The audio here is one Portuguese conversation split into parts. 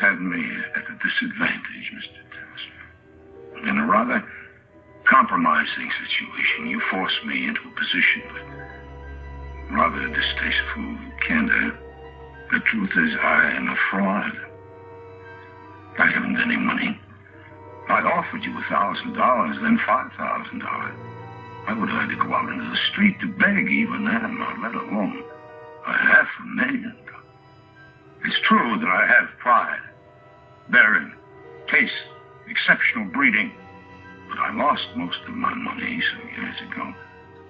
Have me at a disadvantage, Mr. Tennyson. In a rather compromising situation, you forced me into a position with rather distasteful candor. The truth is, I am a fraud. I haven't any money. I offered you a thousand dollars, then five thousand dollars. I would have had to go out into the street to beg even then, let alone a half a million. It's true that I have pride, bearing, taste, exceptional breeding, but I lost most of my money some years ago.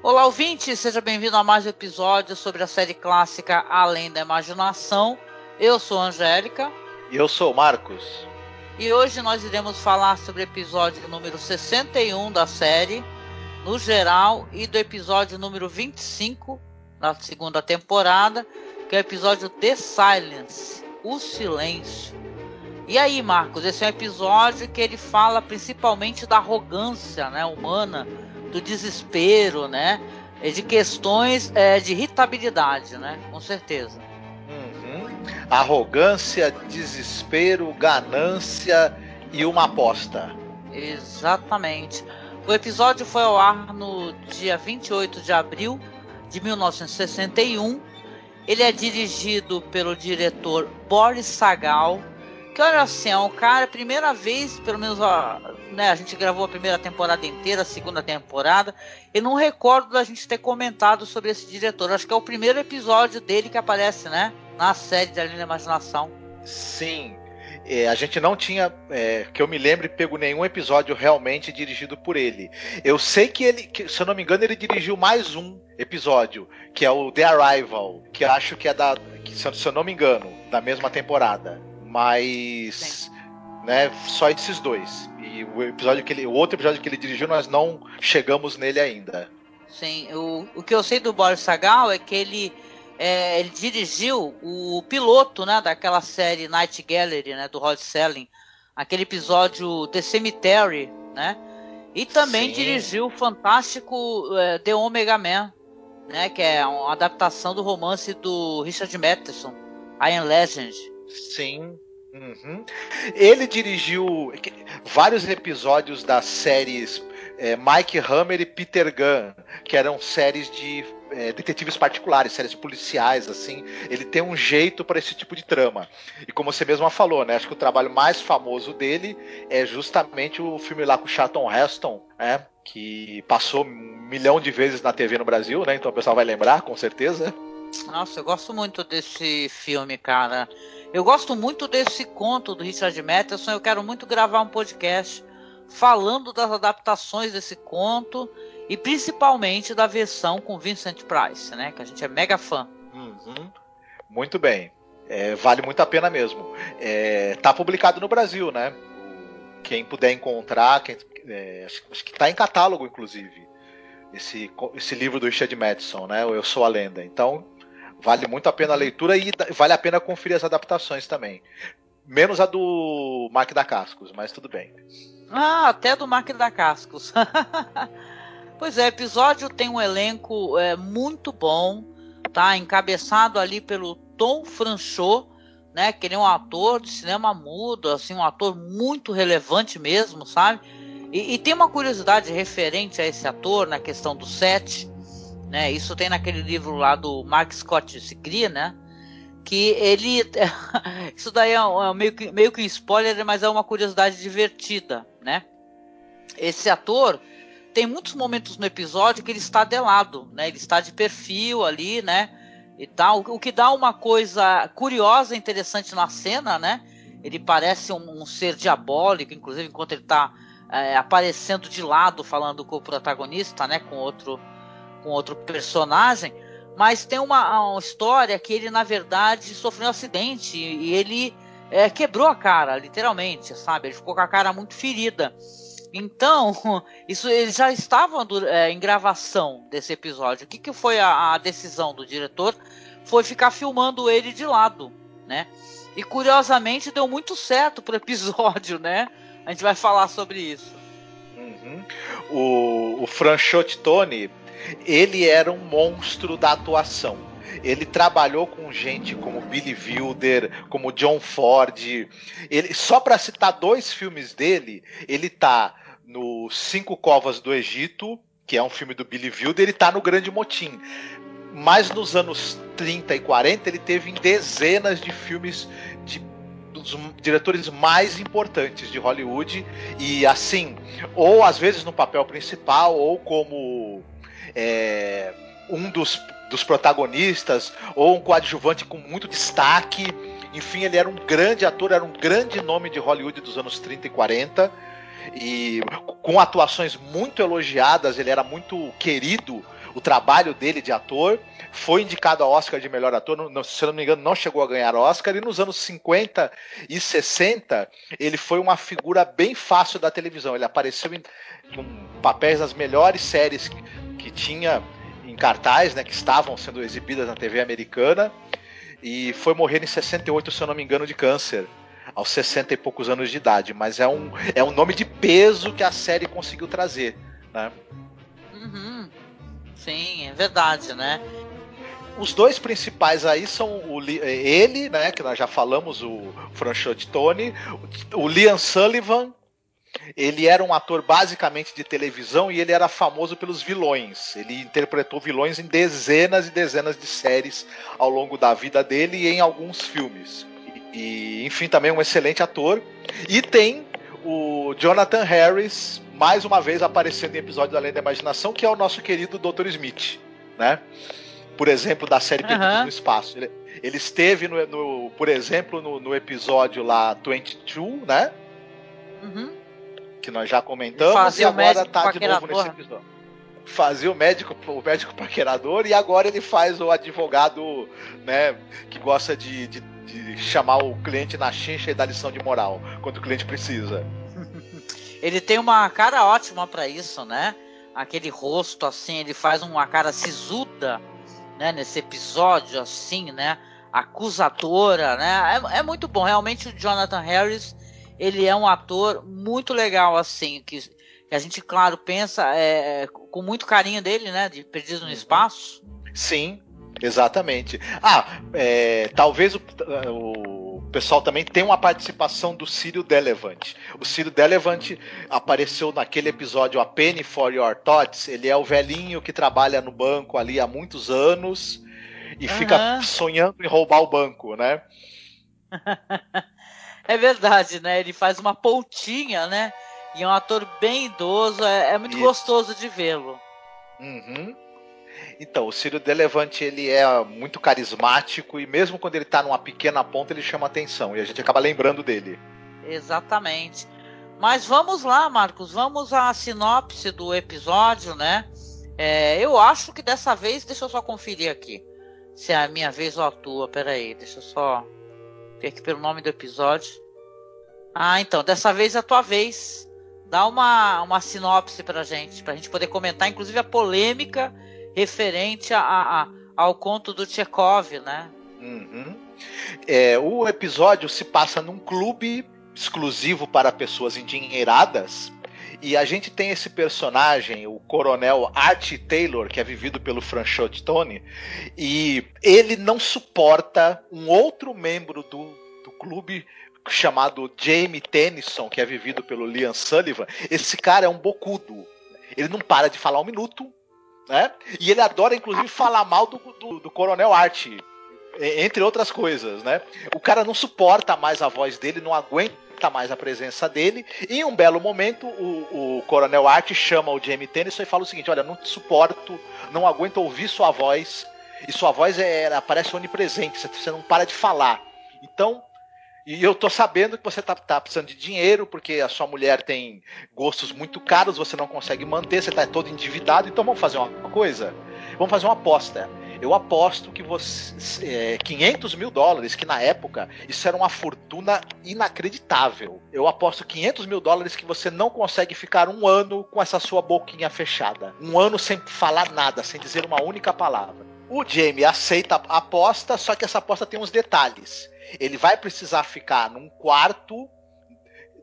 Olá, ouvinte, seja bem-vindo a mais um episódio sobre a série clássica Além da Imaginação. Eu sou a Angélica. E eu sou o Marcos. E hoje nós iremos falar sobre o episódio número 61 da série, no geral, e do episódio número 25 da segunda temporada, que é o episódio The Silence, o silêncio. E aí, Marcos, esse é um episódio que ele fala principalmente da arrogância, né, humana, do desespero, né, e de questões é, de irritabilidade, né, com certeza. Uhum. Arrogância, desespero, ganância e uma aposta. Exatamente. O episódio foi ao ar no dia 28 de abril de 1961 ele é dirigido pelo diretor Boris Sagal, que olha assim, é um cara, primeira vez, pelo menos ó, né, a gente gravou a primeira temporada inteira, a segunda temporada, e não recordo da gente ter comentado sobre esse diretor. Acho que é o primeiro episódio dele que aparece, né? Na série da Imaginação. Sim. É, a gente não tinha, é, que eu me lembre, pego nenhum episódio realmente dirigido por ele. Eu sei que ele, que, se eu não me engano, ele dirigiu mais um episódio, que é o The Arrival, que acho que é da, que, se eu não me engano, da mesma temporada. Mas, né, só esses dois. E o episódio que ele, o outro episódio que ele dirigiu, nós não chegamos nele ainda. Sim, o, o que eu sei do Boris Sagal é que ele é, ele dirigiu o piloto, né, daquela série Night Gallery, né, do Rod Selling, aquele episódio The Cemetery, né, e também Sim. dirigiu o fantástico é, The Omega Man, né, que é uma adaptação do romance do Richard Matheson, I Am Legend. Sim. Uhum. Ele dirigiu vários episódios das séries é, Mike Hammer e Peter Gunn, que eram séries de é, detetives particulares, séries policiais, assim. Ele tem um jeito para esse tipo de trama. E como você mesma falou, né? Acho que o trabalho mais famoso dele é justamente o filme lá com o Charlton Heston, né? Que passou um milhão de vezes na TV no Brasil, né? Então o pessoal vai lembrar, com certeza. Nossa, eu gosto muito desse filme, cara. Eu gosto muito desse conto do Richard Matheson. Eu quero muito gravar um podcast falando das adaptações desse conto e principalmente da versão com Vincent Price, né? Que a gente é mega fã. Uhum. Muito bem. É, vale muito a pena mesmo. É, tá publicado no Brasil, né? Quem puder encontrar, quem, é, acho, que está em catálogo, inclusive, esse, esse livro do Richard Madison, né? Eu Sou a Lenda. Então, vale muito a pena a leitura e vale a pena conferir as adaptações também. Menos a do Mark da Cascos, mas tudo bem. Ah, até do Mark da Cascos. Pois é, o episódio tem um elenco é, muito bom, tá? Encabeçado ali pelo Tom Franchot, né? Que ele é um ator de cinema mudo, assim, um ator muito relevante mesmo, sabe? E, e tem uma curiosidade referente a esse ator na questão do set, né? Isso tem naquele livro lá do Mark Scott Sigri, né? Que ele. isso daí é, é meio, que, meio que um spoiler, mas é uma curiosidade divertida, né? Esse ator tem muitos momentos no episódio que ele está de lado, né? Ele está de perfil ali, né? E tal, o que dá uma coisa curiosa, interessante na cena, né? Ele parece um, um ser diabólico, inclusive enquanto ele está é, aparecendo de lado, falando com o protagonista, né? Com outro, com outro personagem. Mas tem uma, uma história que ele na verdade sofreu um acidente e ele é, quebrou a cara, literalmente, sabe? Ele ficou com a cara muito ferida. Então, isso eles já estavam é, em gravação desse episódio. O que, que foi a, a, decisão do diretor? Foi ficar filmando ele de lado, né? E curiosamente deu muito certo pro episódio, né? A gente vai falar sobre isso. Uhum. O, o Franchot Tony, ele era um monstro da atuação. Ele trabalhou com gente como Billy Wilder, como John Ford. Ele, só para citar dois filmes dele, ele tá no Cinco Covas do Egito, que é um filme do Billy Wilder, ele tá no Grande Motim. Mas nos anos 30 e 40 ele teve em dezenas de filmes de dos diretores mais importantes de Hollywood e assim, ou às vezes no papel principal ou como é, um dos, dos protagonistas ou um coadjuvante com muito destaque. Enfim, ele era um grande ator, era um grande nome de Hollywood dos anos 30 e 40 e com atuações muito elogiadas, ele era muito querido o trabalho dele de ator. Foi indicado a Oscar de melhor ator, não, se eu não me engano, não chegou a ganhar Oscar. E nos anos 50 e 60, ele foi uma figura bem fácil da televisão. Ele apareceu em com papéis nas melhores séries tinha em cartaz, né, que estavam sendo exibidas na TV americana. E foi morrer em 68, se eu não me engano, de câncer aos 60 e poucos anos de idade, mas é um, é um nome de peso que a série conseguiu trazer, né? Uhum. Sim, é verdade, né? Os dois principais aí são o, ele, né, que nós já falamos, o Franchot Tony, o Liam Sullivan, ele era um ator basicamente de televisão e ele era famoso pelos vilões. Ele interpretou vilões em dezenas e dezenas de séries ao longo da vida dele e em alguns filmes. E, enfim, também um excelente ator. E tem o Jonathan Harris, mais uma vez aparecendo em episódio da Além da Imaginação, que é o nosso querido Dr. Smith, né? Por exemplo, da série Perdidos uhum. no Espaço. Ele, ele esteve, no, no, por exemplo, no, no, episódio lá 22, né? Uhum. Que nós já comentamos, e agora tá de novo nesse episódio. Fazia o médico, o médico paquerador, e agora ele faz o advogado, né, que gosta de, de de chamar o cliente na chincha e dar lição de moral quando o cliente precisa. ele tem uma cara ótima para isso, né? Aquele rosto assim, ele faz uma cara sisuda, né? Nesse episódio assim, né? Acusadora, né? É, é muito bom. Realmente o Jonathan Harris, ele é um ator muito legal assim, que, que a gente, claro, pensa é, com muito carinho dele, né? De Perdido no uhum. Espaço. Sim, Exatamente. Ah, é, talvez o, o, pessoal também tenha uma participação do Círio Delevant. O Círio Delevant apareceu naquele episódio A Penny for Your Thoughts. Ele é o velhinho que trabalha no banco ali há muitos anos e uhum. fica sonhando em roubar o banco, né? é verdade, né? Ele faz uma pontinha, né? E é um ator bem idoso, é, é muito Isso. gostoso de vê-lo. Uhum. Então, o Círio Delevante ele é muito carismático e mesmo quando ele está numa pequena ponta ele chama atenção e a gente acaba lembrando dele. Exatamente. Mas vamos lá, Marcos, vamos à sinopse do episódio, né? É, eu acho que dessa vez, deixa eu só conferir aqui se é a minha vez ou a tua. Peraí, deixa eu só aqui pelo nome do episódio. Ah, então, dessa vez é a tua vez. Dá uma, uma sinopse pra gente, pra gente poder comentar, inclusive a polêmica referente a, a, ao conto do Chekhov, né? Uhum. É, o episódio se passa num clube exclusivo para pessoas endinheiradas. E a gente tem esse personagem, o coronel Art Taylor, que é vivido pelo Franchot Tony, e ele não suporta um outro membro do, do clube chamado Jamie Tennyson, que é vivido pelo Liam Sullivan. Esse cara é um bocudo. Ele não para de falar um minuto, né? E ele adora, inclusive, falar mal do, do, do Coronel Art, entre outras coisas, né? O cara não suporta mais a voz dele, não aguenta mais a presença dele. E em um belo momento, o, o Coronel Art chama o Jamie Tennyson e fala o seguinte: Olha, não te suporto, não aguento ouvir sua voz. E sua voz é, parece onipresente, você não para de falar. Então, e eu tô sabendo que você tá, tá, precisando de dinheiro, porque a sua mulher tem gostos muito caros, você não consegue manter, você tá todo endividado, então vamos fazer uma coisa? Vamos fazer uma aposta. Eu aposto que você. É, 500 mil dólares, que na época isso era uma fortuna inacreditável. Eu aposto 500 mil dólares que você não consegue ficar um ano com essa sua boquinha fechada. Um ano sem falar nada, sem dizer uma única palavra. O Jamie aceita a aposta, só que essa aposta tem uns detalhes. Ele vai precisar ficar num quarto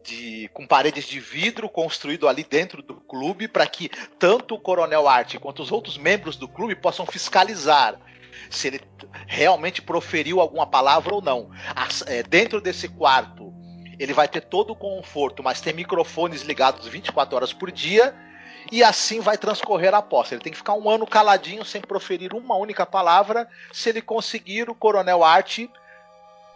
de, com paredes de vidro construído ali dentro do clube para que tanto o Coronel Art quanto os outros membros do clube possam fiscalizar se ele realmente proferiu alguma palavra ou não. As, é, dentro desse quarto, ele vai ter todo o conforto, mas tem microfones ligados 24 horas por dia. E assim vai transcorrer a aposta. Ele tem que ficar um ano caladinho, sem proferir uma única palavra. Se ele conseguir, o Coronel Art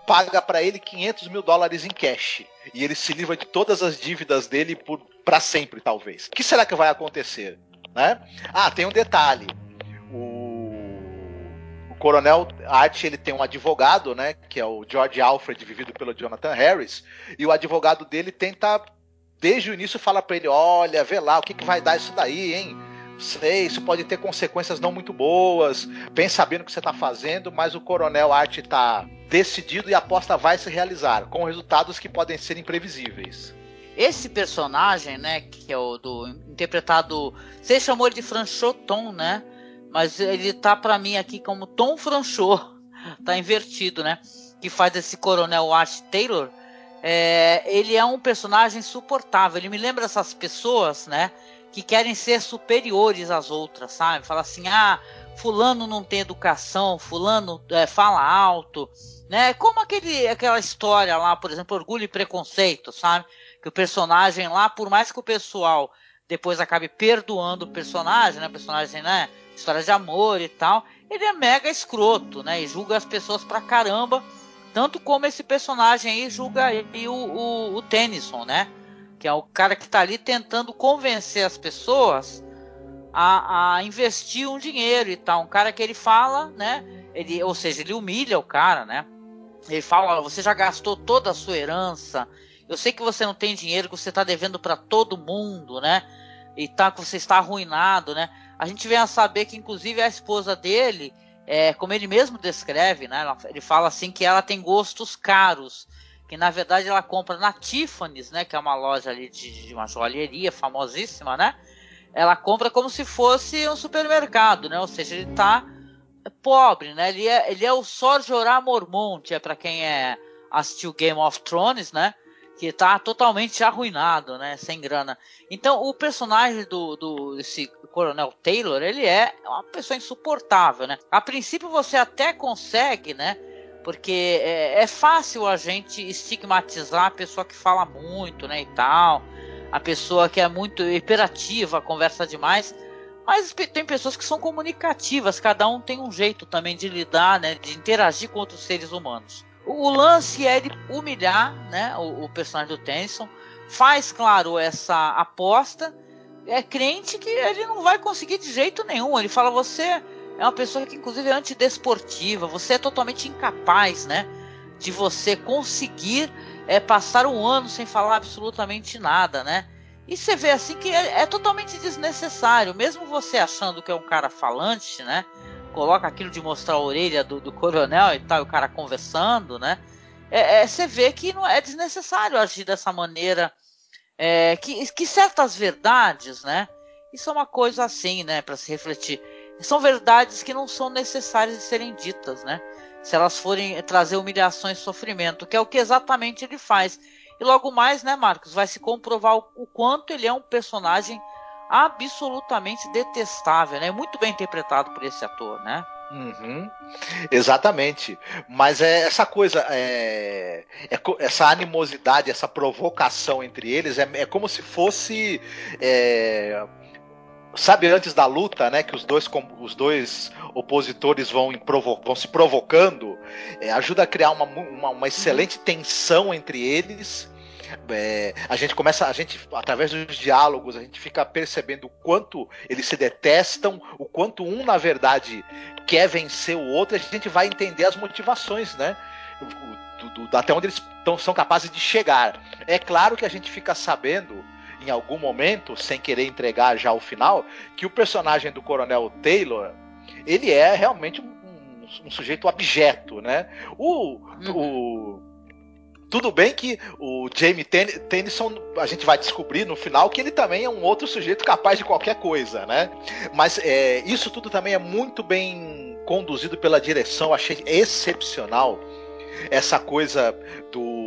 paga para ele 500 mil dólares em cash. E ele se livra de todas as dívidas dele por para sempre, talvez. O que será que vai acontecer? Né? Ah, tem um detalhe. O, o Coronel Art ele tem um advogado, né, que é o George Alfred, vivido pelo Jonathan Harris, e o advogado dele tenta, desde o início, falar para ele: olha, vê lá, o que, que vai dar isso daí, hein? Sei, isso pode ter consequências não muito boas, bem sabendo o que você está fazendo, mas o Coronel Art está decidido e a aposta vai se realizar, com resultados que podem ser imprevisíveis. Esse personagem, né, que é o do interpretado, você chamou ele de Franchoton, né? Mas ele tá para mim aqui como Tom Franchot, tá invertido, né? Que faz esse Coronel Art Taylor. É, ele é um personagem suportável. Ele me lembra essas pessoas, né? Que querem ser superiores às outras, sabe? Fala assim, ah, fulano não tem educação, fulano é, fala alto, né? Como aquele, aquela história lá, por exemplo, Orgulho e Preconceito, sabe? Que o personagem lá, por mais que o pessoal depois acabe perdoando o personagem, né? O personagem, né? História de amor e tal, ele é mega escroto, né? E julga as pessoas pra caramba, tanto como esse personagem aí julga aí o, o, o Tennyson, né? É o cara que está ali tentando convencer as pessoas a, a, investir um dinheiro e tal. Um cara que ele fala, né? Ele, ou seja, ele humilha o cara, né? Ele fala: você já gastou toda a sua herança. Eu sei que você não tem dinheiro, que você está devendo para todo mundo, né? E tá, que você está arruinado, né? A gente vem a saber que, inclusive, a esposa dele, é, como ele mesmo descreve, né? Ele fala assim que ela tem gostos caros que na verdade ela compra na Tiffany's, né, que é uma loja ali de, de, uma joalheria famosíssima, né? Ela compra como se fosse um supermercado, né? Ou seja, ele tá pobre, né? Ele é, ele é o Sor Jorah Mormont, é para quem é assistiu Game of Thrones, né? Que tá totalmente arruinado, né? Sem grana. Então, o personagem do, do esse Coronel Taylor, ele é uma pessoa insuportável, né? A princípio você até consegue, né? Porque é, é, fácil a gente estigmatizar a pessoa que fala muito, né, e tal. A pessoa que é muito hiperativa, conversa demais. Mas tem pessoas que são comunicativas, cada um tem um jeito também de lidar, né, de interagir com outros seres humanos. O, o lance é ele humilhar, né, o, o personagem do Tennyson, faz, claro, essa aposta, é crente que ele não vai conseguir de jeito nenhum. Ele fala, você é uma pessoa que inclusive é antidesportiva, você é totalmente incapaz, né? De você conseguir é, passar um ano sem falar absolutamente nada, né? E você vê assim que é, é, totalmente desnecessário, mesmo você achando que é um cara falante, né? Coloca aquilo de mostrar a orelha do, do coronel e tal, e o cara conversando, né? É, é, você vê que não é desnecessário agir dessa maneira. É, que, que certas verdades, né? Isso é uma coisa assim, né? Para se refletir são verdades que não são necessárias de serem ditas, né? Se elas forem trazer humilhações e sofrimento, que é o que exatamente ele faz. E logo mais, né, Marcos, vai se comprovar o, quanto ele é um personagem absolutamente detestável, né? Muito bem interpretado por esse ator, né? Uhum, exatamente. Mas é essa coisa, é, é, essa animosidade, essa provocação entre eles é, é como se fosse é, sabe antes da luta, né, que os dois, os dois opositores vão, vão se provocando, é, ajuda a criar uma, uma, uma, excelente tensão entre eles. É, a gente começa, a gente através dos diálogos, a gente fica percebendo o quanto eles se detestam, o quanto um na verdade quer vencer o outro. A gente vai entender as motivações, né? Do, do, até onde eles tão, são capazes de chegar. É claro que a gente fica sabendo em algum momento, sem querer entregar já o final, que o personagem do Coronel Taylor ele é realmente um, um sujeito abjeto, né? O, uhum. o tudo bem que o Jamie Ten Tennyson, a gente vai descobrir no final que ele também é um outro sujeito capaz de qualquer coisa, né? Mas é, isso tudo também é muito bem conduzido pela direção, achei excepcional essa coisa do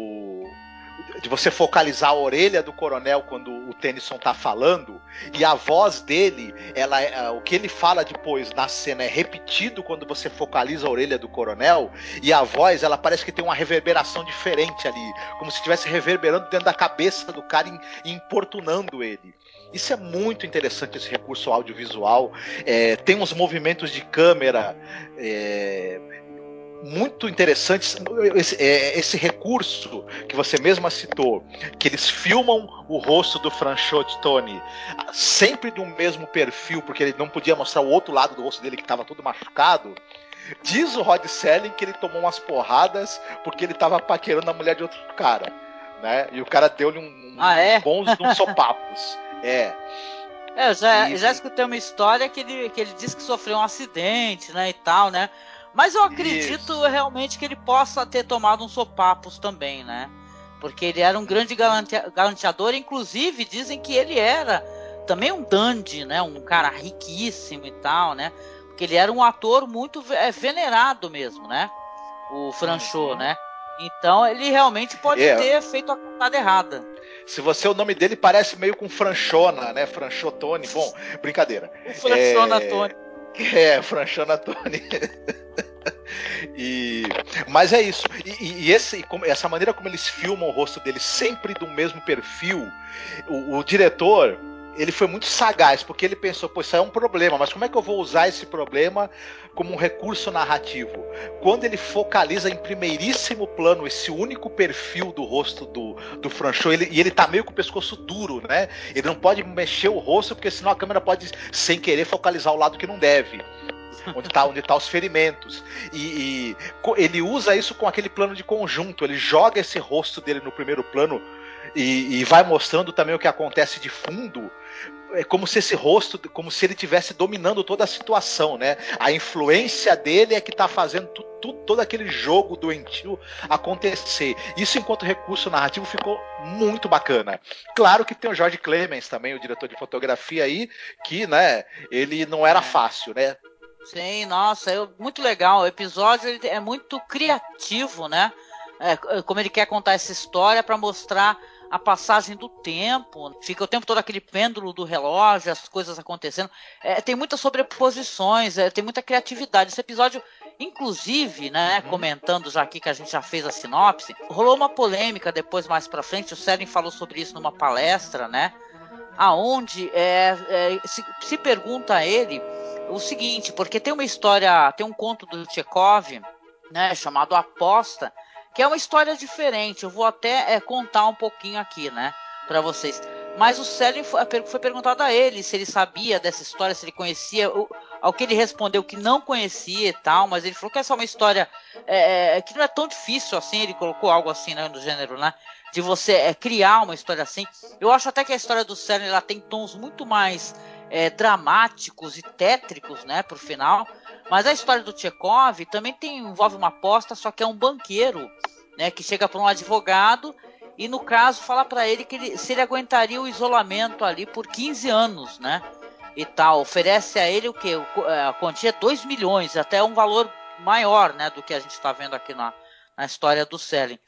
de você focalizar a orelha do coronel quando o Tennyson tá falando e a voz dele, ela é, o que ele fala depois na cena é repetido quando você focaliza a orelha do coronel e a voz, ela parece que tem uma reverberação diferente ali, como se estivesse reverberando dentro da cabeça do cara e importunando ele. Isso é muito interessante, esse recurso audiovisual. É, tem uns movimentos de câmera é, muito interessantes. Esse, é, esse, recurso que você mesma citou, que eles filmam o rosto do Franchot Tony sempre do mesmo perfil, porque ele não podia mostrar o outro lado do rosto dele que estava todo machucado. Diz o Rod Selling que ele tomou umas porradas porque ele estava paquerando a mulher de outro cara. Né? E o cara deu-lhe um, ah, é? bons uns sopapos. É. É, eu já, e... já escutei uma história que ele, que ele disse que sofreu um acidente, né, e tal, né? Mas eu acredito Isso. realmente que ele possa ter tomado uns sopapos também, né? Porque ele era um grande garanteador, inclusive dizem que ele era também um dandy, né? Um cara riquíssimo e tal, né? Porque ele era um ator muito é, venerado mesmo, né? O Franchot, uhum. né? Então ele realmente pode é. ter feito a contada errada. Se você o nome dele parece meio com Franchona, né? Franchotone. Bom, brincadeira. O Franchona é... Tony. É, Franchona Tony. e, mas é isso. E, e esse, essa maneira como eles filmam o rosto dele sempre do mesmo perfil, o, o diretor ele foi muito sagaz, porque ele pensou, pô, isso é um problema, mas como é que eu vou usar esse problema como um recurso narrativo? Quando ele focaliza em primeiríssimo plano esse único perfil do rosto do, do Franchot, ele, e ele tá meio com o pescoço duro, né? Ele não pode mexer o rosto, porque senão a câmera pode, sem querer, focalizar o lado que não deve onde está onde tá os ferimentos. E, e, ele usa isso com aquele plano de conjunto. Ele joga esse rosto dele no primeiro plano e, e vai mostrando também o que acontece de fundo é como se esse rosto, como se ele tivesse dominando toda a situação, né? A influência dele é que está fazendo tu, tu, todo aquele jogo doentio acontecer. Isso, enquanto recurso narrativo, ficou muito bacana. Claro que tem o George Clemens também, o diretor de fotografia aí, que, né, ele não era fácil, né? Sim, nossa, é muito legal. O episódio é muito criativo, né? É, como ele quer contar essa história para mostrar a passagem do tempo, fica o tempo todo aquele pêndulo do relógio, as coisas acontecendo. É, tem muitas sobreposições, é, tem muita criatividade. Esse episódio, inclusive, né, uhum. comentando já aqui que a gente já fez a sinopse, rolou uma polêmica depois mais para frente. O Seren falou sobre isso numa palestra, né? Aonde é, é, se, se pergunta a ele o seguinte, porque tem uma história, tem um conto do Chekhov, né, chamado Aposta, que é uma história diferente. Eu vou até é, contar um pouquinho aqui, né, para vocês. Mas o Célio foi, foi, perguntado a ele se ele sabia dessa história, se ele conhecia. O, ao que ele respondeu que não conhecia e tal, mas ele falou que essa é uma história é, é, que não é tão difícil assim. Ele colocou algo assim né, no gênero, né? De você é, criar uma história assim. Eu acho até que a história do Célio ela tem tons muito mais é, dramáticos e tétricos, né, pro final. Mas a história do Chekhov também tem, envolve uma aposta, só que é um banqueiro, né, que chega para um advogado e no caso fala para ele que ele, se ele aguentaria o isolamento ali por 15 anos, né? E tal, oferece a ele o que? A quantia é 2 milhões, até um valor maior, né, do que a gente está vendo aqui na, na história do Selling.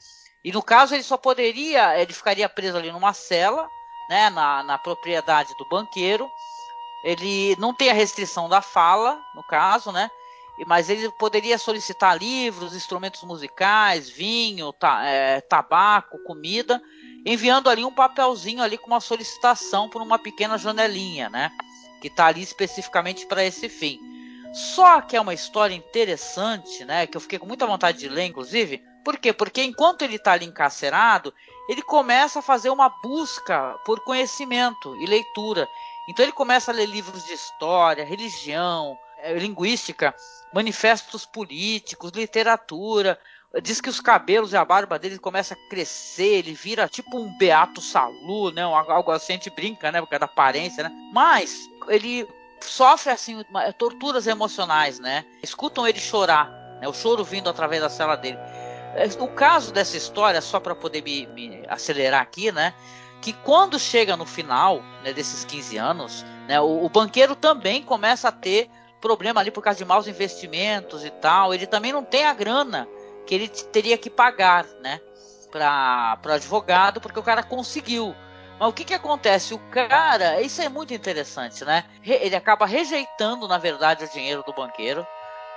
E no caso ele só poderia, ele ficaria preso ali numa cela, né, na, na propriedade do banqueiro, ele não tem a restrição da fala, no caso, né? Mas ele poderia solicitar livros, instrumentos musicais, vinho, ta, é, tabaco, comida, enviando ali um papelzinho ali com uma solicitação por uma pequena janelinha, né? Que está ali especificamente para esse fim. Só que é uma história interessante, né? Que eu fiquei com muita vontade de ler, inclusive. Por quê? Porque enquanto ele está ali encarcerado, ele começa a fazer uma busca por conhecimento e leitura. Então ele começa a ler livros de história, religião, eh, linguística, manifestos políticos, literatura. Diz que os cabelos e a barba dele começam a crescer, ele vira tipo um Beato Salu, né? Algo assim, a gente brinca, né? Por causa da aparência, né? Mas ele sofre assim uma, torturas emocionais, né? Escutam ele chorar, né? O choro vindo através da cela dele. É, o caso dessa história, só para poder me, me, acelerar aqui, né? Que quando chega no final né, desses 15 anos, né, o, o banqueiro também começa a ter problema ali por causa de maus investimentos e tal. Ele também não tem a grana que ele teria que pagar, né? Para advogado, porque o cara conseguiu. Mas o que, que acontece? O cara, isso é muito interessante, né? Ele acaba rejeitando, na verdade, o dinheiro do banqueiro,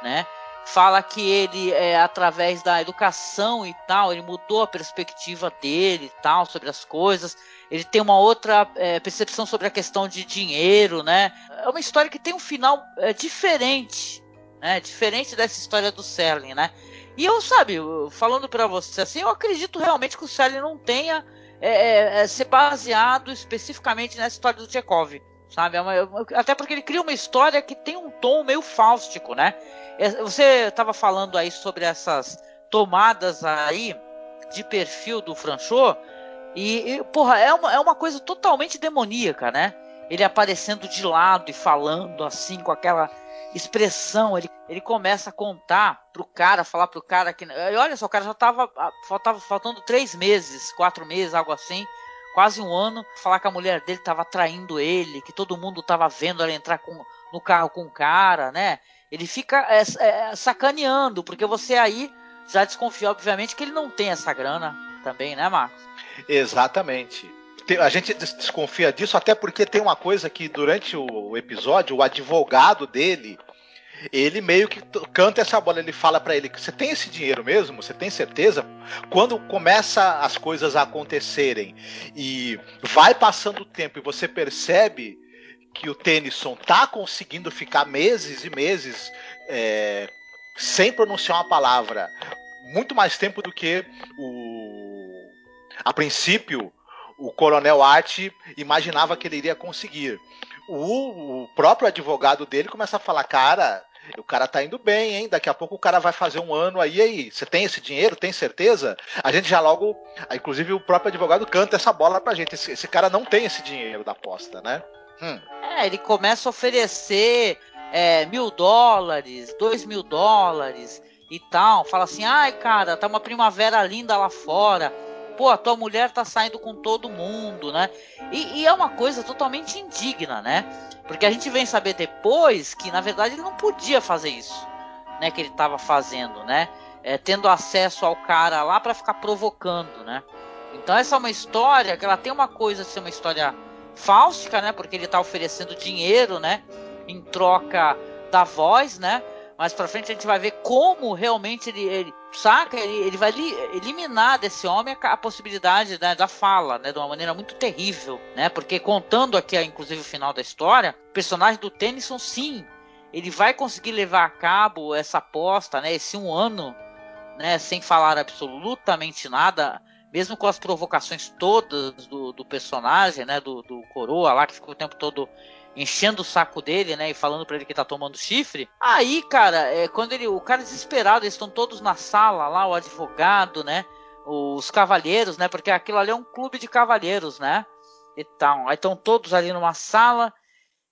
né? Fala que ele, é, através da educação e tal, ele mudou a perspectiva dele e tal, sobre as coisas. Ele tem uma outra é, percepção sobre a questão de dinheiro, né? É uma história que tem um final é, diferente, né? Diferente dessa história do Serling, né? E eu, sabe, falando para você assim, eu acredito realmente que o Serling não tenha é, é, é, ser baseado especificamente nessa história do Chekhov sabe? Até porque ele cria uma história que tem um tom meio fáustico, né? É, você estava falando aí sobre essas tomadas aí de perfil do Franchot e, e, porra, é uma, é uma coisa totalmente demoníaca, né? Ele aparecendo de lado e falando assim com aquela expressão, ele, ele começa a contar pro cara, falar pro cara que. Olha só, o cara já tava. Faltava faltando três meses, quatro meses, algo assim quase um ano, falar que a mulher dele estava traindo ele, que todo mundo estava vendo ela entrar com, no carro com o cara, né? Ele fica é, é, sacaneando, porque você aí já desconfia, obviamente, que ele não tem essa grana também, né, Marcos? Exatamente. A gente desconfia disso até porque tem uma coisa que durante o episódio o advogado dele ele meio que canta essa bola, ele fala para ele você tem esse dinheiro mesmo, você tem certeza? Quando começa as coisas a acontecerem e vai passando o tempo e você percebe que o Tennyson tá conseguindo ficar meses e meses é, sem pronunciar uma palavra, muito mais tempo do que o a princípio o Coronel Art imaginava que ele iria conseguir o, o próprio advogado dele começa a falar, cara, o cara tá indo bem, hein? Daqui a pouco o cara vai fazer um ano aí, aí. Você tem esse dinheiro? Tem certeza? A gente já logo. Inclusive o próprio advogado canta essa bola pra gente. Esse, esse cara não tem esse dinheiro da aposta, né? Hum. É, ele começa a oferecer é, mil dólares, dois mil dólares e tal. Fala assim: ai, cara, tá uma primavera linda lá fora pô, a tua mulher tá saindo com todo mundo, né? E, e, é uma coisa totalmente indigna, né? Porque a gente vem saber depois que, na verdade, ele não podia fazer isso, né? Que ele tava fazendo, né? É, tendo acesso ao cara lá para ficar provocando, né? Então essa é uma história que ela tem uma coisa de ser uma história fáustica, né? Porque ele tá oferecendo dinheiro, né? Em troca da voz, né? Mais pra frente a gente vai ver como realmente ele, ele saca, ele, ele vai li, eliminar desse homem a, a possibilidade né, da fala, né, de uma maneira muito terrível, né, porque contando aqui, inclusive, o final da história, o personagem do Tennyson, sim, ele vai conseguir levar a cabo essa aposta, né, esse um ano, né, sem falar absolutamente nada, mesmo com as provocações todas do, do personagem, né, do, do Coroa lá, que ficou o tempo todo enchendo o saco dele, né, e falando para ele que tá tomando chifre. Aí, cara, é quando ele, o cara desesperado, eles estão todos na sala lá, o advogado, né, os cavalheiros, né, porque aquilo ali é um clube de cavalheiros, né, e tal. Aí estão todos ali numa sala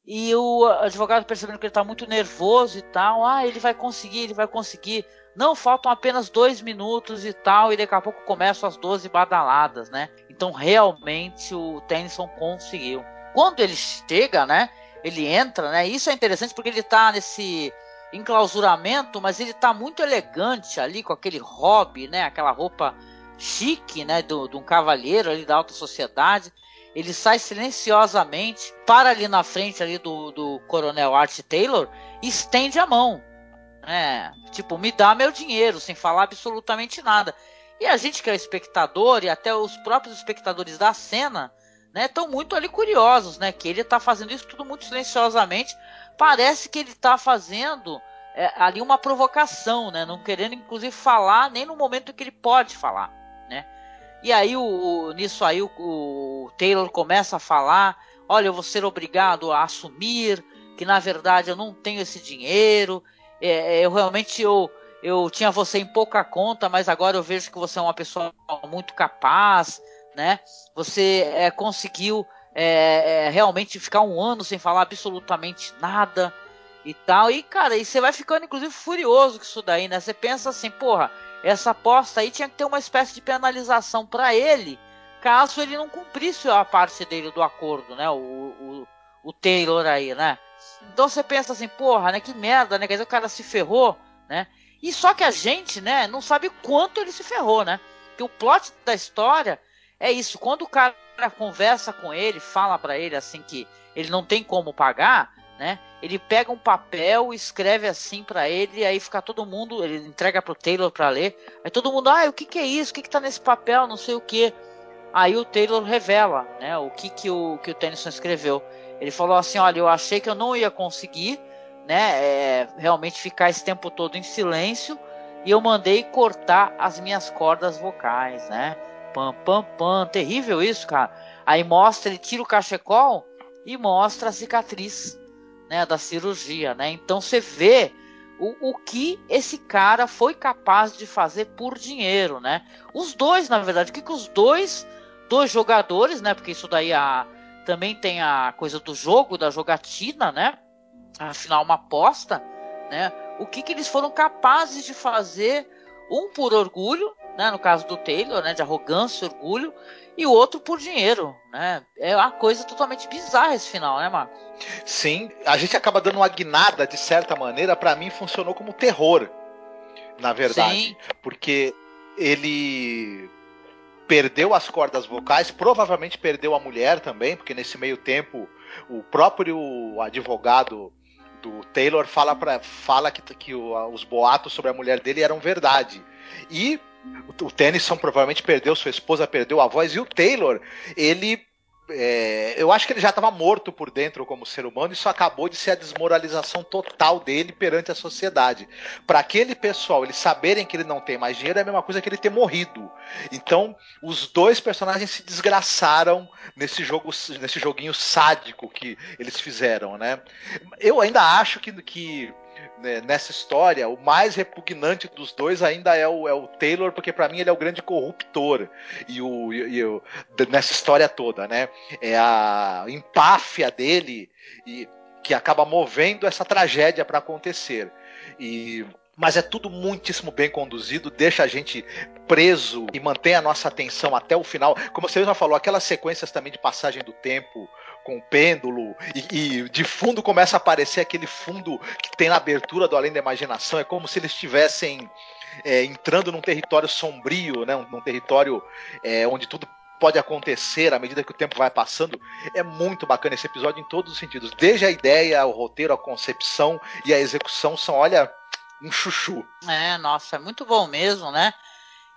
e o advogado percebendo que ele tá muito nervoso e tal, ah, ele vai conseguir, ele vai conseguir. Não, faltam apenas dois minutos e tal, e daqui a pouco começam as 12 badaladas, né? Então realmente o Tennyson conseguiu quando ele chega, né? Ele entra, né? Isso é interessante porque ele está nesse enclausuramento, mas ele está muito elegante ali com aquele hobby, né? Aquela roupa chique, né? De um cavalheiro ali da alta sociedade. Ele sai silenciosamente, para ali na frente ali do, do coronel Art Taylor e estende a mão. Né? Tipo, me dá meu dinheiro, sem falar absolutamente nada. E a gente que é espectador, e até os próprios espectadores da cena, né, estão muito ali curiosos, né, que ele está fazendo isso tudo muito silenciosamente. Parece que ele está fazendo é, ali uma provocação, né, não querendo inclusive falar nem no momento que ele pode falar, né. E aí o, o nisso aí o, o, Taylor começa a falar, olha, eu vou ser obrigado a assumir que na verdade eu não tenho esse dinheiro, é, é eu realmente eu eu tinha você em pouca conta, mas agora eu vejo que você é uma pessoa muito capaz, né? Você é, conseguiu é, é, realmente ficar um ano sem falar absolutamente nada e tal. E, cara, e você vai ficando, inclusive, furioso com isso daí, né? Você pensa assim, porra, essa aposta aí tinha que ter uma espécie de penalização para ele, caso ele não cumprisse a parte dele do acordo, né? O, o, o Taylor aí, né? Então você pensa assim, porra, né? Que merda, né? Quer dizer, o cara se ferrou, né? E só que a gente, né, não sabe quanto ele se ferrou, né? Porque o plot da história é isso. Quando o cara conversa com ele, fala para ele assim que ele não tem como pagar, né? Ele pega um papel, escreve assim para ele, aí fica todo mundo, ele entrega pro Taylor para ler. Aí todo mundo, ah, o que que é isso? O que que tá nesse papel? Não sei o que. Aí o Taylor revela, né, o que que o que o Tennyson escreveu. Ele falou assim, olha, eu achei que eu não ia conseguir, né, é, realmente ficar esse tempo todo em silêncio, e eu mandei cortar as minhas cordas vocais, né? Pam, pam, pam, terrível isso, cara. Aí mostra, ele tira o cachecol e mostra a cicatriz né, da cirurgia, né? Então você vê o, o que esse cara foi capaz de fazer por dinheiro, né? Os dois, na verdade, o que, que os dois, dois jogadores, né? Porque isso daí a, também tem a coisa do jogo, da jogatina, né? Afinal, uma aposta, né? O que, que eles foram capazes de fazer, um por orgulho, né? No caso do Taylor, né? De arrogância, orgulho, e o outro por dinheiro, né? É uma coisa totalmente bizarra esse final, né, Marcos? Sim, a gente acaba dando uma guinada de certa maneira, para mim funcionou como terror, na verdade, Sim. porque ele perdeu as cordas vocais, provavelmente perdeu a mulher também, porque nesse meio tempo o próprio advogado do Taylor fala, pra, fala que, que os boatos sobre a mulher dele eram verdade. E o, Tennyson provavelmente perdeu sua esposa, perdeu a voz, e o Taylor, ele é, eu acho que ele já estava morto por dentro como ser humano, isso acabou de ser a desmoralização total dele perante a sociedade. Para aquele pessoal, eles saberem que ele não tem mais dinheiro é a mesma coisa que ele ter morrido. Então, os dois personagens se desgraçaram nesse jogo, nesse joguinho sádico que eles fizeram, né? Eu ainda acho que, que né, nessa história, o mais repugnante dos dois ainda é o, é o Taylor, porque para mim ele é o grande corruptor e o, e, e o, nessa história toda, né? É a empáfia dele e que acaba movendo essa tragédia para acontecer. E mas é tudo muitíssimo bem conduzido, deixa a gente preso e mantém a nossa atenção até o final. Como você já falou, aquelas sequências também de passagem do tempo com o pêndulo e, e, de fundo começa a aparecer aquele fundo que tem na abertura do Além da Imaginação. É como se eles estivessem é, entrando num território sombrio, né? num território é, onde tudo pode acontecer à medida que o tempo vai passando. É muito bacana esse episódio em todos os sentidos. Desde a ideia, o roteiro, a concepção e a execução são, olha, um chuchu. É, nossa, é muito bom mesmo, né?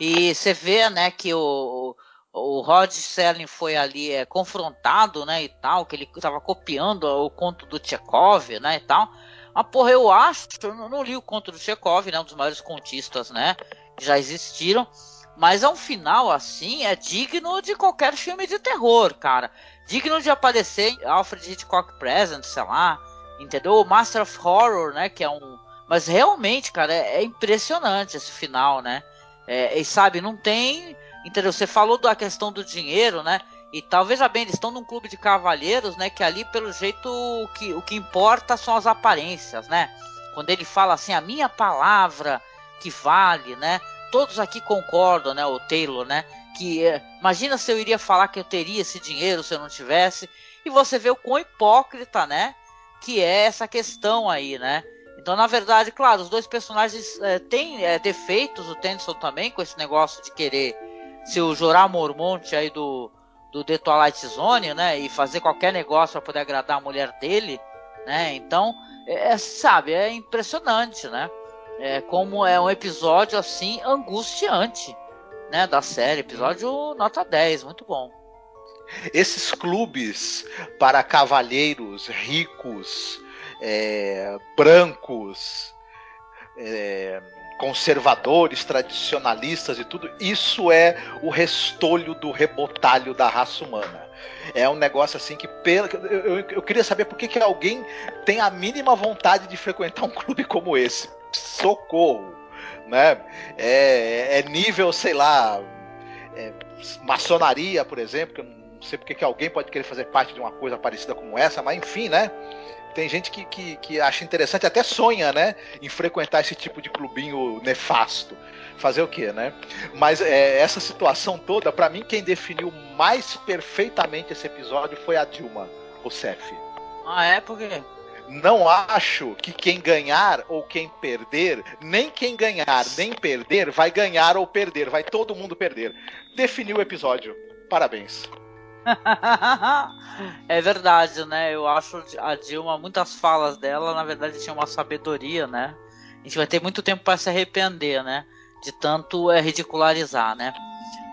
E você vê, né, que o, o Rod Serling foi ali é, confrontado, né, e tal, que ele estava copiando o conto do Chekhov, né, e tal. Mas, porra, eu acho, eu não li o conto do Chekhov, né, um dos maiores contistas, né, que já existiram. Mas é um final, assim, é digno de qualquer filme de terror, cara. Digno de aparecer Alfred Hitchcock Present, sei lá, entendeu? O Master of Horror, né, que é um... Mas realmente, cara, é, é impressionante esse final, né? É, e sabe, não tem Entendeu? Você falou da questão do dinheiro, né? E talvez bem, eles estão num clube de cavalheiros, né? Que ali, pelo jeito, o que, o que importa são as aparências, né? Quando ele fala assim, a minha palavra que vale, né? Todos aqui concordam, né? O Taylor, né? Que eh, imagina se eu iria falar que eu teria esse dinheiro se eu não tivesse. E você vê o quão hipócrita, né? Que é essa questão aí, né? Então, na verdade, claro, os dois personagens é, têm é, defeitos, o Tennyson também, com esse negócio de querer se o Jorah Mormont aí do, do The Twilight Zone, né? E fazer qualquer negócio para poder agradar a mulher dele, né? Então, é, é, sabe, é impressionante, né? É como é um episódio assim angustiante, né? Da série, episódio nota 10, muito bom. Esses clubes para cavalheiros ricos, é, brancos, é, conservadores, tradicionalistas e tudo, isso é o restolho do rebotalho da raça humana. É um negócio assim que. Eu, eu, eu queria saber por que, que alguém tem a mínima vontade de frequentar um clube como esse. Socorro! Né? É, é nível, sei lá, é, maçonaria, por exemplo, que eu Não sei porque que alguém pode querer fazer parte de uma coisa parecida como essa, mas enfim, né? Tem gente que, que, que acha interessante, até sonha, né? Em frequentar esse tipo de clubinho nefasto. Fazer o quê, né? Mas é, essa situação toda, para mim, quem definiu mais perfeitamente esse episódio foi a Dilma Rousseff. Ah, é? Por quê? não acho que quem ganhar ou quem perder, nem quem ganhar nem perder, vai ganhar ou perder, vai todo mundo perder. Definiu o episódio. Parabéns. é verdade, né? Eu acho a Dilma, muitas falas dela, na verdade, tinha uma sabedoria, né? A gente vai ter muito tempo para se arrepender, né? De tanto é, ridicularizar, né?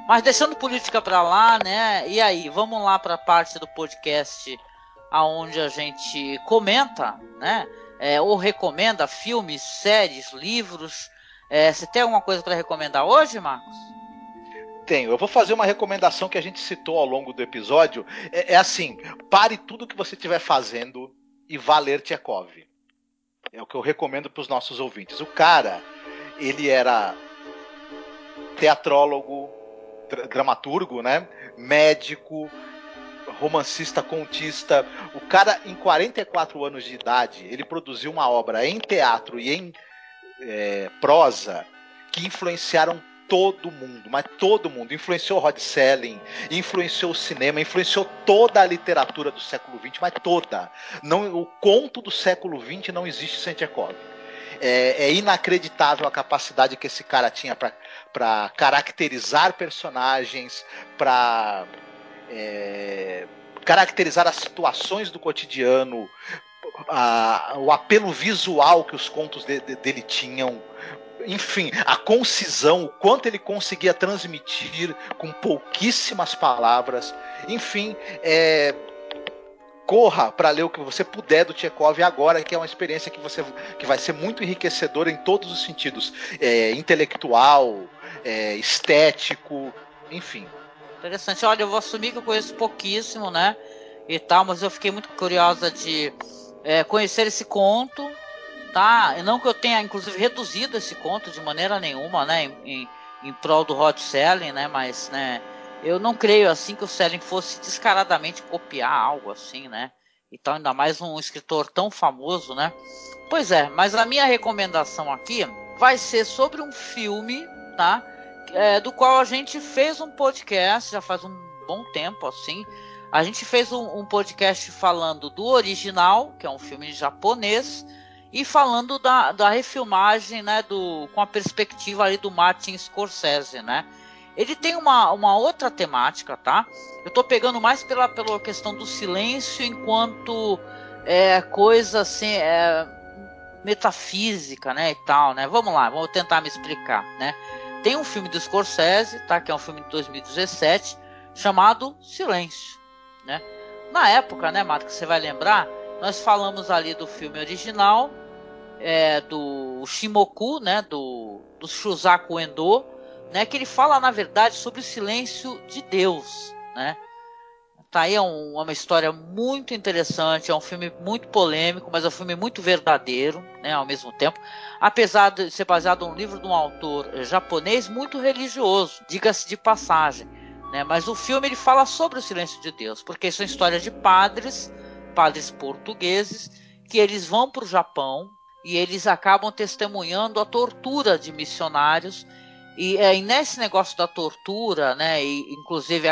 Mas deixando política para lá, né? E aí, vamos lá para a parte do podcast aonde a gente comenta, né? É, ou recomenda filmes, séries, livros. É, você tem alguma coisa para recomendar hoje, Marcos? Tenho. Eu vou fazer uma recomendação que a gente citou ao longo do episódio. É, é assim: pare tudo que você estiver fazendo e vá ler Tchekov. É o que eu recomendo para os nossos ouvintes. O cara, ele era teatrólogo, dramaturgo, né? Médico, romancista, contista. O cara, em 44 anos de idade, ele produziu uma obra em teatro e em é, prosa que influenciaram todo mundo, mas todo mundo. Influenciou Rod Selling, influenciou o cinema, influenciou toda a literatura do século XX, mas toda. Não, o conto do século XX não existe sem Tchekov. É, é inacreditável a capacidade que esse cara tinha para caracterizar personagens, para é, caracterizar as situações do cotidiano, a, o apelo visual que os contos de, de, dele tinham, enfim, a concisão, o quanto ele conseguia transmitir com pouquíssimas palavras, enfim, é, corra para ler o que você puder do Tchekov agora, que é uma experiência que você que vai ser muito enriquecedora em todos os sentidos, é, intelectual, é, estético, enfim. Interessante. Olha, eu vou assumir que eu conheço pouquíssimo, né? E tal, mas eu fiquei muito curiosa de é, conhecer esse conto, tá? Não que eu tenha, inclusive, reduzido esse conto de maneira nenhuma, né? Em, em, em prol do Rod Selling, né? Mas, né? Eu não creio assim que o Selling fosse descaradamente copiar algo assim, né? E tal, ainda mais um escritor tão famoso, né? Pois é, mas a minha recomendação aqui vai ser sobre um filme, tá? é, do qual a gente fez um podcast já faz um bom tempo assim. A gente fez um, um, podcast falando do original, que é um filme japonês, e falando da, da refilmagem, né, do, com a perspectiva ali do Martin Scorsese, né. Ele tem uma, uma outra temática, tá? Eu tô pegando mais pela, pela questão do silêncio enquanto é, coisa assim, é, metafísica, né, e tal, né? Vamos lá, vamos tentar me explicar, né? Tem um filme do Scorsese, tá? Que é um filme de 2017, chamado Silêncio, né? Na época, né, Mato, você vai lembrar, nós falamos ali do filme original, é, do Shimoku, né, do, do Shusaku Endo, né, que ele fala, na verdade, sobre o silêncio de Deus, né? Tá aí é um, uma história muito interessante, é um filme muito polêmico, mas é um filme muito verdadeiro, né, ao mesmo tempo. Apesar de ser baseado num livro de um autor japonês muito religioso, diga-se de passagem. Né, mas o filme ele fala sobre o silêncio de Deus, porque são histórias de padres, padres portugueses, que eles vão para o Japão e eles acabam testemunhando a tortura de missionários. E, é, e nesse negócio da tortura, né, e, inclusive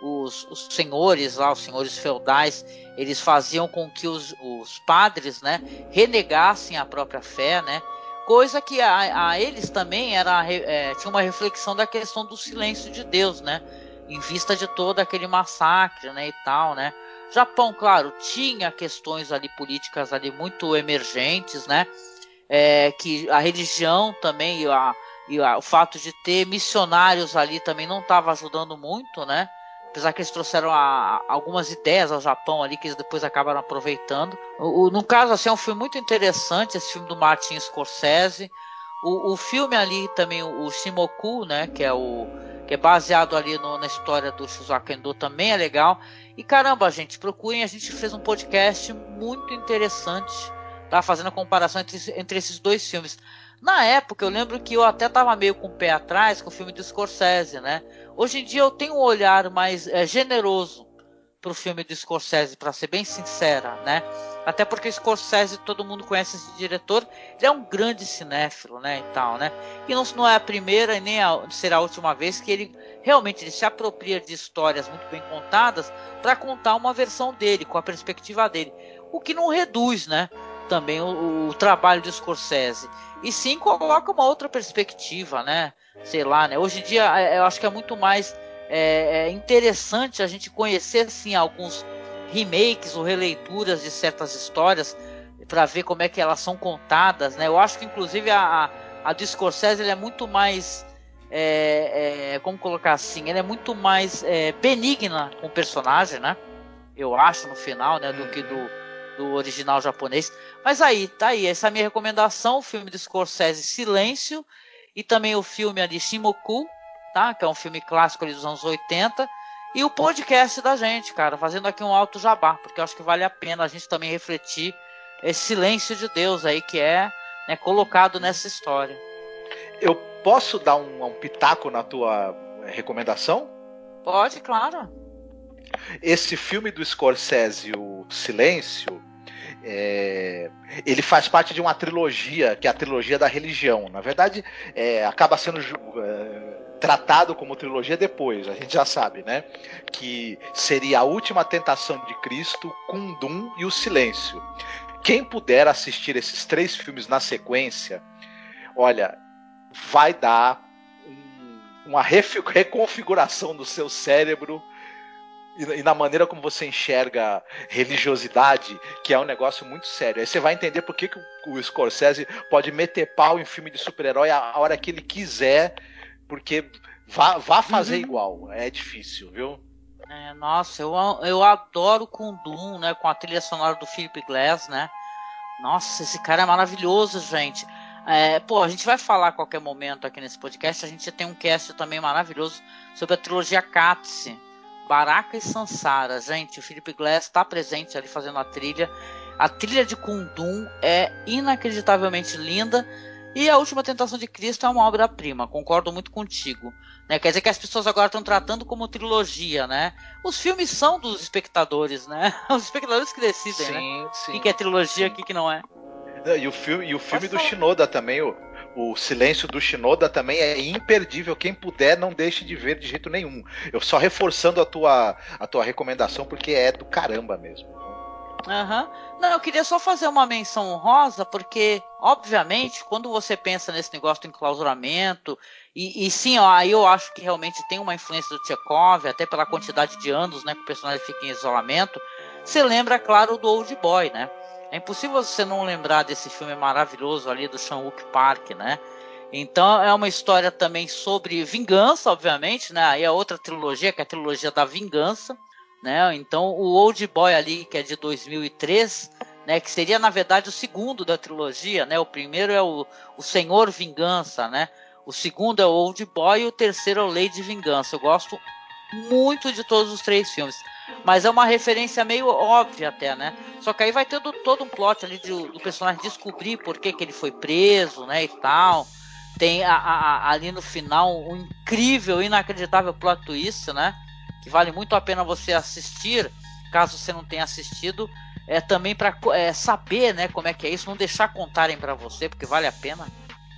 os, os, senhores lá, os senhores feudais, eles faziam com que os, os padres, né, renegassem a própria fé, né, coisa que a, a eles também era é, tinha uma reflexão da questão do silêncio de Deus, né, em vista de todo aquele massacre, né, e tal, né. Japão, claro, tinha questões ali políticas ali muito emergentes, né, é, que a religião também e, a, e a, o fato de ter missionários ali também não estava ajudando muito, né apesar que eles trouxeram a, algumas ideias ao Japão ali que eles depois acabaram aproveitando. O, o, no caso, assim, é um filme muito interessante, esse filme do Martin Scorsese. O, o filme ali também, o, o Shimoku, né, que é o que é baseado ali no, na história do Shizuaka Endo, também é legal. E caramba, gente, procurem, a gente fez um podcast muito interessante, tá? Fazendo a comparação entre, entre esses dois filmes. Na época, eu lembro que eu até tava meio com o pé atrás com o filme do Scorsese, né? Hoje em dia eu tenho um olhar mais é, generoso para o filme do Scorsese, para ser bem sincera, né? Até porque Scorsese, todo mundo conhece esse diretor, ele é um grande cinéfilo, né, e tal, né? E não, não é a primeira e nem a, será a última vez que ele realmente ele se apropria de histórias muito bem contadas para contar uma versão dele, com a perspectiva dele. O que não reduz, né? Também o, o trabalho de Scorsese. E sim coloca uma outra perspectiva, né? Sei lá, né? Hoje em dia é, eu acho que é muito mais é, é interessante a gente conhecer assim alguns remakes ou releituras de certas histórias para ver como é que elas são contadas, né? Eu acho que inclusive a, a, a do Scorsese é muito mais é, é, como colocar assim, ela é muito mais é, benigna com o personagem, né? Eu acho no final, né, do que do, do original japonês. Mas aí, tá aí, essa é a minha recomendação, o filme de Scorsese Silêncio e também o filme ali Shimoku, tá? Que é um filme clássico ali dos anos 80. E o podcast da gente, cara, fazendo aqui um alto jabá, porque eu acho que vale a pena a gente também refletir esse silêncio de Deus aí que é né, colocado nessa história. Eu posso dar um, um pitaco na tua recomendação? Pode, claro. Esse filme do Scorsese, o Silêncio, é, ele faz parte de uma trilogia, que é a trilogia da religião. Na verdade, é, acaba sendo é, tratado como trilogia depois, a gente já sabe, né? Que seria a última tentação de Cristo, Kundum e o Silêncio. Quem puder assistir esses três filmes na sequência, olha, vai dar um, uma reconfiguração do seu cérebro e, na maneira como você enxerga religiosidade, que é um negócio muito sério. Aí você vai entender por que, que o Scorsese pode meter pau em filme de super-herói a hora que ele quiser, porque vá, vá fazer uhum. igual. É difícil, viu? É, nossa, eu, eu adoro com Doom, né? Com a trilha sonora do Philip Glass, né? Nossa, esse cara é maravilhoso, gente. É, pô, a gente vai falar a qualquer momento aqui nesse podcast. A gente tem um cast também maravilhoso sobre a trilogia Katse, Baraka e Sansara. Gente, o Philip Glass está presente ali fazendo a trilha. A trilha de Kundum é inacreditavelmente linda. E a Última Tentação de Cristo é uma obra-prima, concordo muito contigo. Né? Quer dizer que as pessoas agora estão tratando como trilogia, né? Os filmes são dos espectadores, né? Os espectadores que decidem, né? sim, né? Sim, o que é trilogia, o que, que não é. E o filme, e o filme do Shinoda também, o, o Silêncio do Shinoda também é imperdível. Quem puder, não deixe de ver de jeito nenhum. Eu só reforçando a tua, a tua recomendação, porque é do caramba mesmo. Uhum. Não, eu queria só fazer uma menção honrosa, porque, obviamente, quando você pensa nesse negócio do enclausuramento, e, e sim, ó, aí eu acho que realmente tem uma influência do Tchekov, até pela quantidade de anos né, que o personagem fica em isolamento, você lembra, claro, do Old Boy, né? É impossível você não lembrar desse filme maravilhoso ali do Sean-Wook Park, né? Então é uma história também sobre vingança, obviamente, né? Aí é outra trilogia, que é a trilogia da vingança, né? Então o Old Boy ali, que é de 2003, né? Que seria na verdade o segundo da trilogia, né? O primeiro é o, o Senhor Vingança, né? O segundo é o Old Boy e o terceiro é o Lady Vingança. Eu gosto muito de todos os três filmes. Mas é uma referência meio óbvia até, né? Só que aí vai ter todo um plot ali de, do personagem descobrir por que, que ele foi preso, né? E tal. Tem a, a, ali no final um incrível, inacreditável plot twist, né? Que vale muito a pena você assistir, caso você não tenha assistido, é também para é, saber, né, como é que é isso, não deixar contarem para você, porque vale a pena.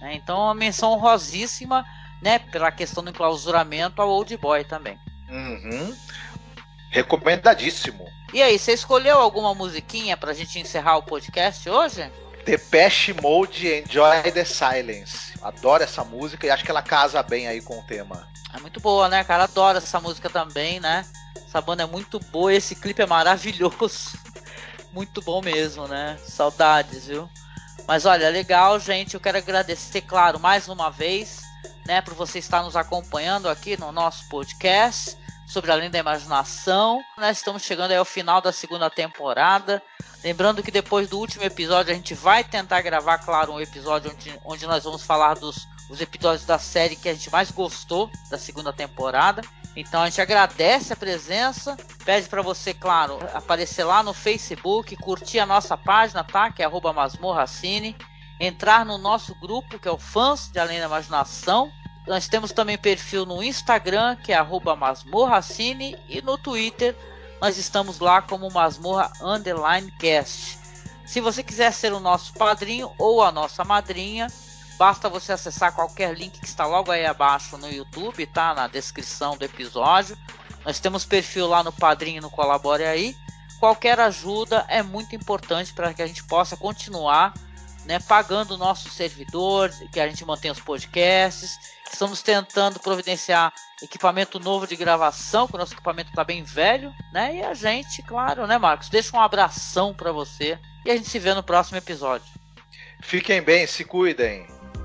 Né? Então, uma menção honrosíssima, né, pela questão do enclausuramento ao Old Boy também. Uhum. Recomendadíssimo. E aí, você escolheu alguma musiquinha pra gente encerrar o podcast hoje? Depeche Mode Enjoy the Silence. Adoro essa música e acho que ela casa bem aí com o tema. É muito boa, né, cara? Adoro essa música também, né? Essa banda é muito boa, esse clipe é maravilhoso. muito bom mesmo, né? Saudades, viu? Mas olha, legal, gente. Eu quero agradecer, claro, mais uma vez, né, por você estar nos acompanhando aqui no nosso podcast sobre Além da Imaginação. Nós estamos chegando ao final da segunda temporada. Lembrando que depois do último episódio a gente vai tentar gravar, claro, um episódio onde, onde nós vamos falar dos os episódios da série que a gente mais gostou da segunda temporada. Então a gente agradece a presença, pede para você, claro, aparecer lá no Facebook, curtir a nossa página, tá? Que é @masmorracine, entrar no nosso grupo, que é o Fãs de Além da Imaginação, nós temos também perfil no Instagram, que é masmorracine, e no Twitter nós estamos lá como Masmorra Underline Cast. Se você quiser ser o nosso padrinho ou a nossa madrinha, basta você acessar qualquer link que está logo aí abaixo no YouTube, tá? Na descrição do episódio. Nós temos perfil lá no Padrinho no Colabore aí. Qualquer ajuda é muito importante para que a gente possa continuar né, pagando o nosso servidor, que a gente mantenha os podcasts. Estamos tentando providenciar equipamento novo de gravação, que o nosso equipamento está bem velho, né? E a gente, claro, né, Marcos? Deixa um abração para você e a gente se vê no próximo episódio. Fiquem bem, se cuidem.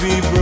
be